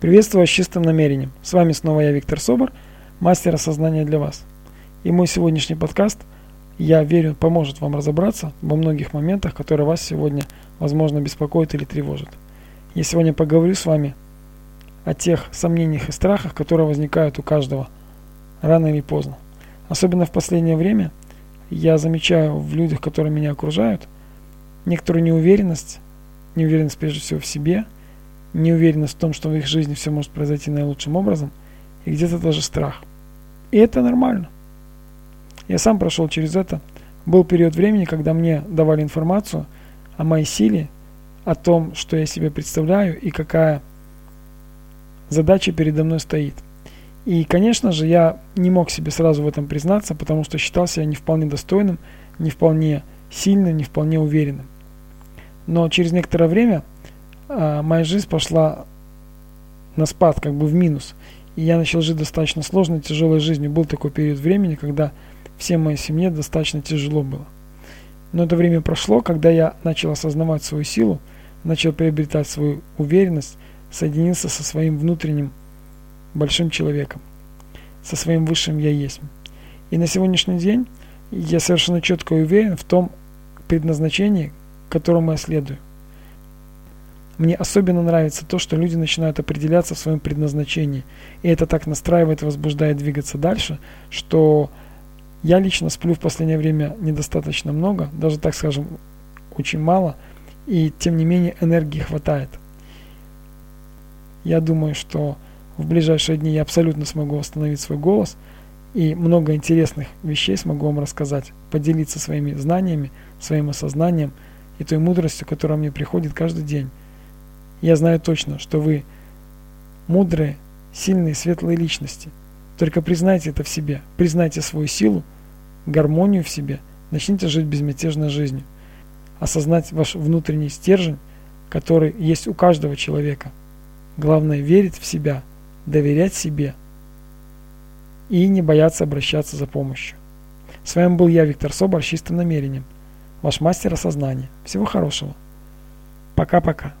Приветствую с чистым намерением. С вами снова я, Виктор Собор, мастер осознания для вас. И мой сегодняшний подкаст, я верю, поможет вам разобраться во многих моментах, которые вас сегодня, возможно, беспокоят или тревожат. Я сегодня поговорю с вами о тех сомнениях и страхах, которые возникают у каждого рано или поздно. Особенно в последнее время я замечаю в людях, которые меня окружают, некоторую неуверенность, неуверенность прежде всего в себе – неуверенность в том, что в их жизни все может произойти наилучшим образом, и где-то даже страх. И это нормально. Я сам прошел через это. Был период времени, когда мне давали информацию о моей силе, о том, что я себе представляю и какая задача передо мной стоит. И, конечно же, я не мог себе сразу в этом признаться, потому что считал себя не вполне достойным, не вполне сильным, не вполне уверенным. Но через некоторое время моя жизнь пошла на спад, как бы в минус. И я начал жить достаточно сложной, тяжелой жизнью. Был такой период времени, когда всем моей семье достаточно тяжело было. Но это время прошло, когда я начал осознавать свою силу, начал приобретать свою уверенность, соединился со своим внутренним большим человеком, со своим высшим «Я есть». И на сегодняшний день я совершенно четко уверен в том предназначении, которому я следую. Мне особенно нравится то, что люди начинают определяться в своем предназначении. И это так настраивает возбуждает двигаться дальше, что я лично сплю в последнее время недостаточно много, даже так скажем, очень мало, и тем не менее энергии хватает. Я думаю, что в ближайшие дни я абсолютно смогу восстановить свой голос и много интересных вещей смогу вам рассказать, поделиться своими знаниями, своим осознанием и той мудростью, которая мне приходит каждый день. Я знаю точно, что вы мудрые, сильные, светлые личности. Только признайте это в себе, признайте свою силу, гармонию в себе, начните жить безмятежной жизнью. Осознать ваш внутренний стержень, который есть у каждого человека. Главное верить в себя, доверять себе и не бояться обращаться за помощью. С вами был я, Виктор Собор, с чистым намерением. Ваш мастер осознания. Всего хорошего. Пока-пока.